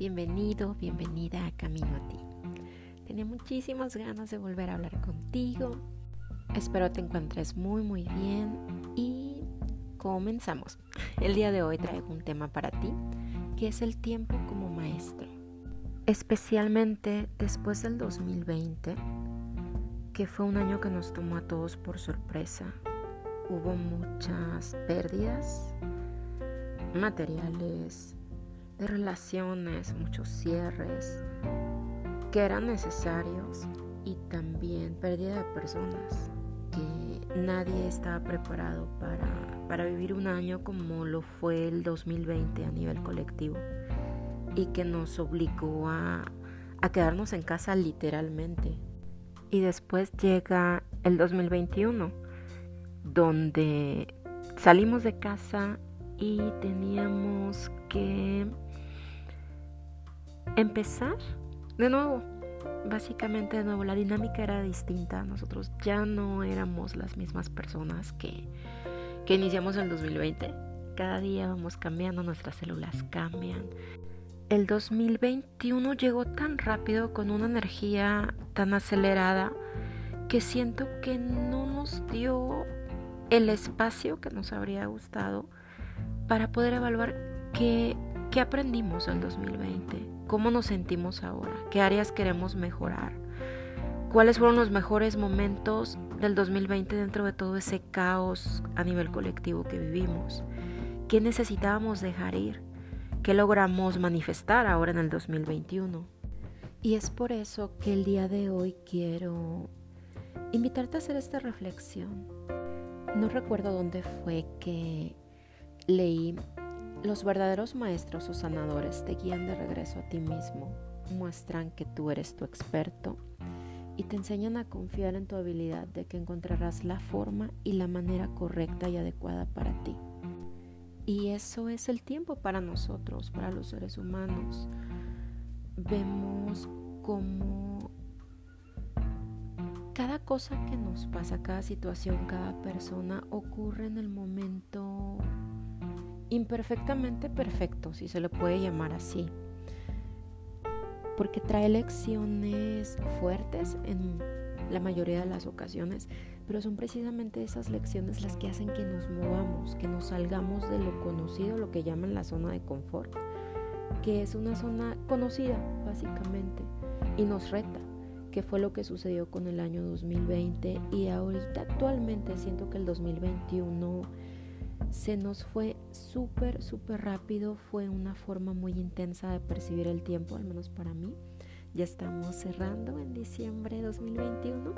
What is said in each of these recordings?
Bienvenido, bienvenida a Camino a ti. Tenía muchísimas ganas de volver a hablar contigo. Espero te encuentres muy muy bien y comenzamos. El día de hoy traigo un tema para ti que es el tiempo como maestro. Especialmente después del 2020, que fue un año que nos tomó a todos por sorpresa. Hubo muchas pérdidas materiales, de relaciones, muchos cierres que eran necesarios y también pérdida de personas que nadie estaba preparado para, para vivir un año como lo fue el 2020 a nivel colectivo y que nos obligó a, a quedarnos en casa literalmente. Y después llega el 2021, donde salimos de casa y teníamos que empezar de nuevo. Básicamente de nuevo, la dinámica era distinta. Nosotros ya no éramos las mismas personas que, que iniciamos el 2020. Cada día vamos cambiando, nuestras células cambian. El 2021 llegó tan rápido, con una energía tan acelerada, que siento que no nos dio el espacio que nos habría gustado para poder evaluar qué, qué aprendimos el 2020, cómo nos sentimos ahora, qué áreas queremos mejorar, cuáles fueron los mejores momentos del 2020 dentro de todo ese caos a nivel colectivo que vivimos, qué necesitábamos dejar ir, qué logramos manifestar ahora en el 2021. Y es por eso que el día de hoy quiero invitarte a hacer esta reflexión. No recuerdo dónde fue que leí, los verdaderos maestros o sanadores te guían de regreso a ti mismo, muestran que tú eres tu experto y te enseñan a confiar en tu habilidad de que encontrarás la forma y la manera correcta y adecuada para ti. Y eso es el tiempo para nosotros, para los seres humanos. Vemos cómo cada cosa que nos pasa, cada situación, cada persona ocurre en el momento imperfectamente perfecto, si se le puede llamar así, porque trae lecciones fuertes en la mayoría de las ocasiones, pero son precisamente esas lecciones las que hacen que nos movamos, que nos salgamos de lo conocido, lo que llaman la zona de confort, que es una zona conocida básicamente y nos reta, que fue lo que sucedió con el año 2020 y ahorita actualmente siento que el 2021 se nos fue súper, súper rápido. Fue una forma muy intensa de percibir el tiempo, al menos para mí. Ya estamos cerrando en diciembre de 2021.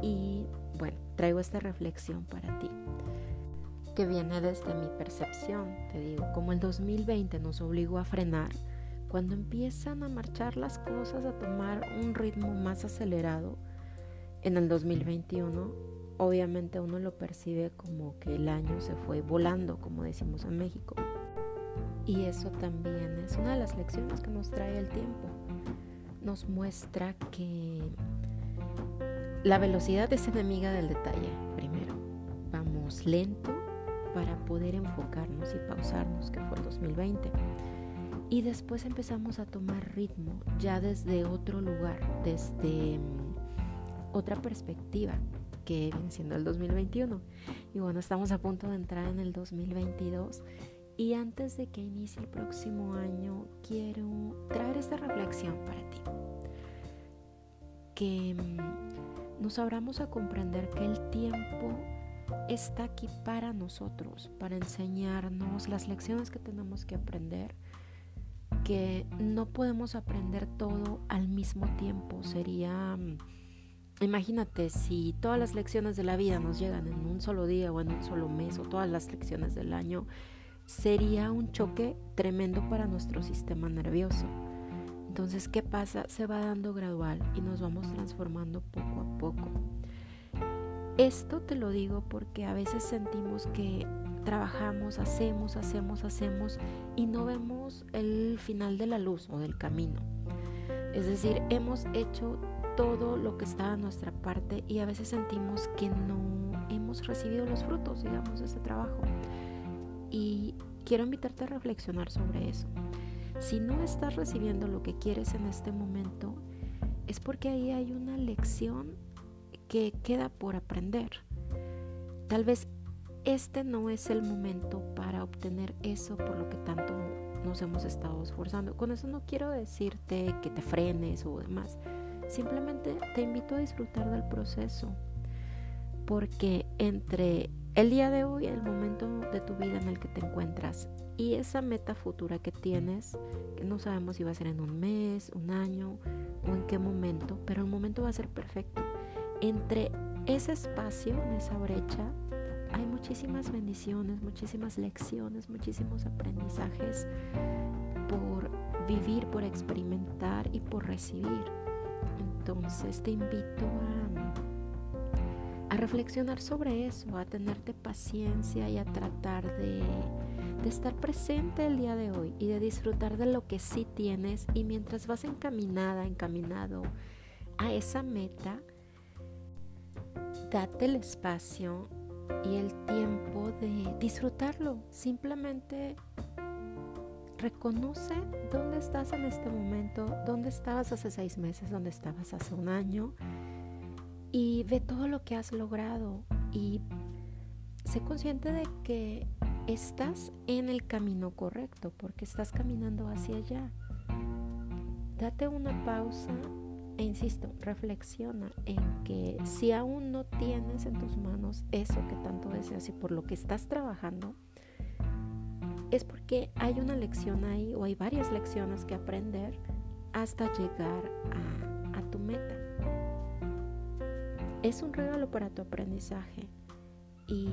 Y bueno, traigo esta reflexión para ti, que viene desde mi percepción. Te digo, como el 2020 nos obligó a frenar, cuando empiezan a marchar las cosas, a tomar un ritmo más acelerado, en el 2021 obviamente uno lo percibe como que el año se fue volando, como decimos en México. Y eso también es una de las lecciones que nos trae el tiempo. Nos muestra que la velocidad es enemiga del detalle, primero. Vamos lento para poder enfocarnos y pausarnos, que fue el 2020. Y después empezamos a tomar ritmo ya desde otro lugar, desde mm, otra perspectiva, que viene siendo el 2021. Y bueno, estamos a punto de entrar en el 2022. Y antes de que inicie el próximo año, quiero traer esta reflexión para ti. Que mm, nos abramos a comprender que el tiempo está aquí para nosotros, para enseñarnos las lecciones que tenemos que aprender, que no podemos aprender todo al mismo tiempo. Sería mm, Imagínate si todas las lecciones de la vida nos llegan en un solo día o en un solo mes o todas las lecciones del año, sería un choque tremendo para nuestro sistema nervioso. Entonces, ¿qué pasa? Se va dando gradual y nos vamos transformando poco a poco. Esto te lo digo porque a veces sentimos que trabajamos, hacemos, hacemos, hacemos y no vemos el final de la luz o del camino. Es decir, hemos hecho todo lo que está a nuestra parte y a veces sentimos que no hemos recibido los frutos, digamos, de ese trabajo. Y quiero invitarte a reflexionar sobre eso. Si no estás recibiendo lo que quieres en este momento, es porque ahí hay una lección que queda por aprender. Tal vez este no es el momento para obtener eso por lo que tanto nos hemos estado esforzando. Con eso no quiero decirte que te frenes o demás. Simplemente te invito a disfrutar del proceso. Porque entre el día de hoy, el momento de tu vida en el que te encuentras y esa meta futura que tienes, que no sabemos si va a ser en un mes, un año o en qué momento, pero el momento va a ser perfecto. Entre ese espacio, esa brecha, hay muchísimas bendiciones, muchísimas lecciones, muchísimos aprendizajes por vivir, por experimentar y por recibir. Entonces te invito a, a reflexionar sobre eso, a tenerte paciencia y a tratar de, de estar presente el día de hoy y de disfrutar de lo que sí tienes y mientras vas encaminada, encaminado a esa meta, date el espacio y el tiempo de disfrutarlo. Simplemente reconoce dónde estás en este momento, dónde estabas hace seis meses, dónde estabas hace un año y ve todo lo que has logrado y sé consciente de que estás en el camino correcto porque estás caminando hacia allá. Date una pausa e insisto, reflexiona en que si aún no tienes en tus manos eso que tanto deseas y por lo que estás trabajando, es porque hay una lección ahí o hay varias lecciones que aprender hasta llegar a, tu meta. Es un regalo para tu aprendizaje y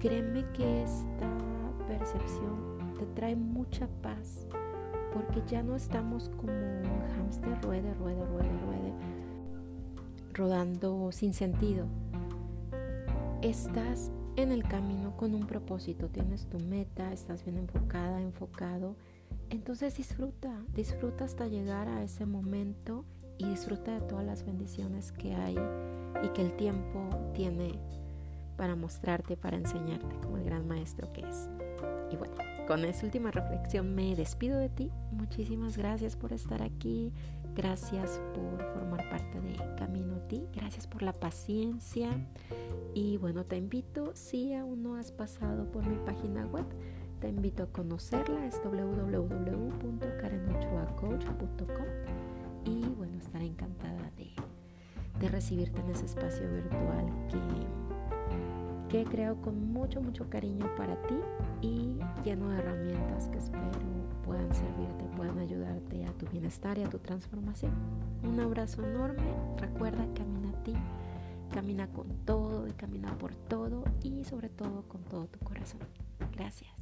créeme que esta percepción te trae mucha paz porque ya no estamos como un hámster ruede, ruede, ruede, ruede, rodando sin sentido. Estás en el camino con un propósito, tienes tu meta, estás bien enfocada, enfocado. Entonces disfruta, disfruta hasta llegar a ese momento y disfruta de todas las bendiciones que hay y que el tiempo tiene para mostrarte, para enseñarte como el gran maestro que es. Y bueno, con esta última reflexión me despido de ti. Muchísimas gracias por estar aquí. Gracias por formar parte de Camino a ti. Gracias por la paciencia. Y bueno, te invito, si aún no has pasado por mi página web, te invito a conocerla. Es www.karenochoacoach.com. Y bueno, estaré encantada de, de recibirte en ese espacio virtual que que creo con mucho, mucho cariño para ti y lleno de herramientas que espero puedan servirte, puedan ayudarte a tu bienestar y a tu transformación. Un abrazo enorme, recuerda, camina a ti, camina con todo y camina por todo y sobre todo con todo tu corazón. Gracias.